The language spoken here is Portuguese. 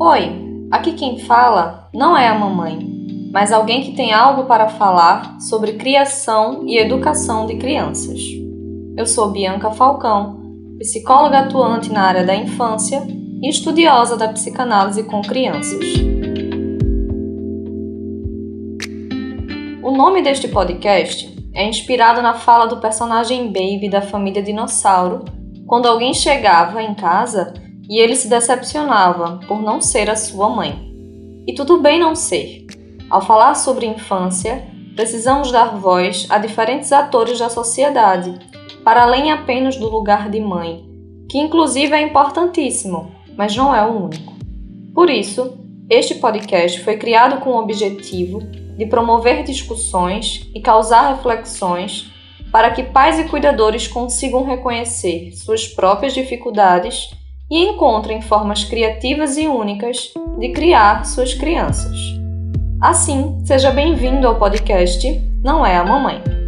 Oi, aqui quem fala não é a mamãe, mas alguém que tem algo para falar sobre criação e educação de crianças. Eu sou Bianca Falcão, psicóloga atuante na área da infância e estudiosa da psicanálise com crianças. O nome deste podcast é inspirado na fala do personagem Baby da família Dinossauro, quando alguém chegava em casa e ele se decepcionava por não ser a sua mãe. E tudo bem não ser. Ao falar sobre infância, precisamos dar voz a diferentes atores da sociedade, para além apenas do lugar de mãe, que inclusive é importantíssimo, mas não é o único. Por isso, este podcast foi criado com o objetivo de promover discussões e causar reflexões para que pais e cuidadores consigam reconhecer suas próprias dificuldades e encontrem formas criativas e únicas de criar suas crianças. Assim, seja bem-vindo ao podcast Não é a Mamãe.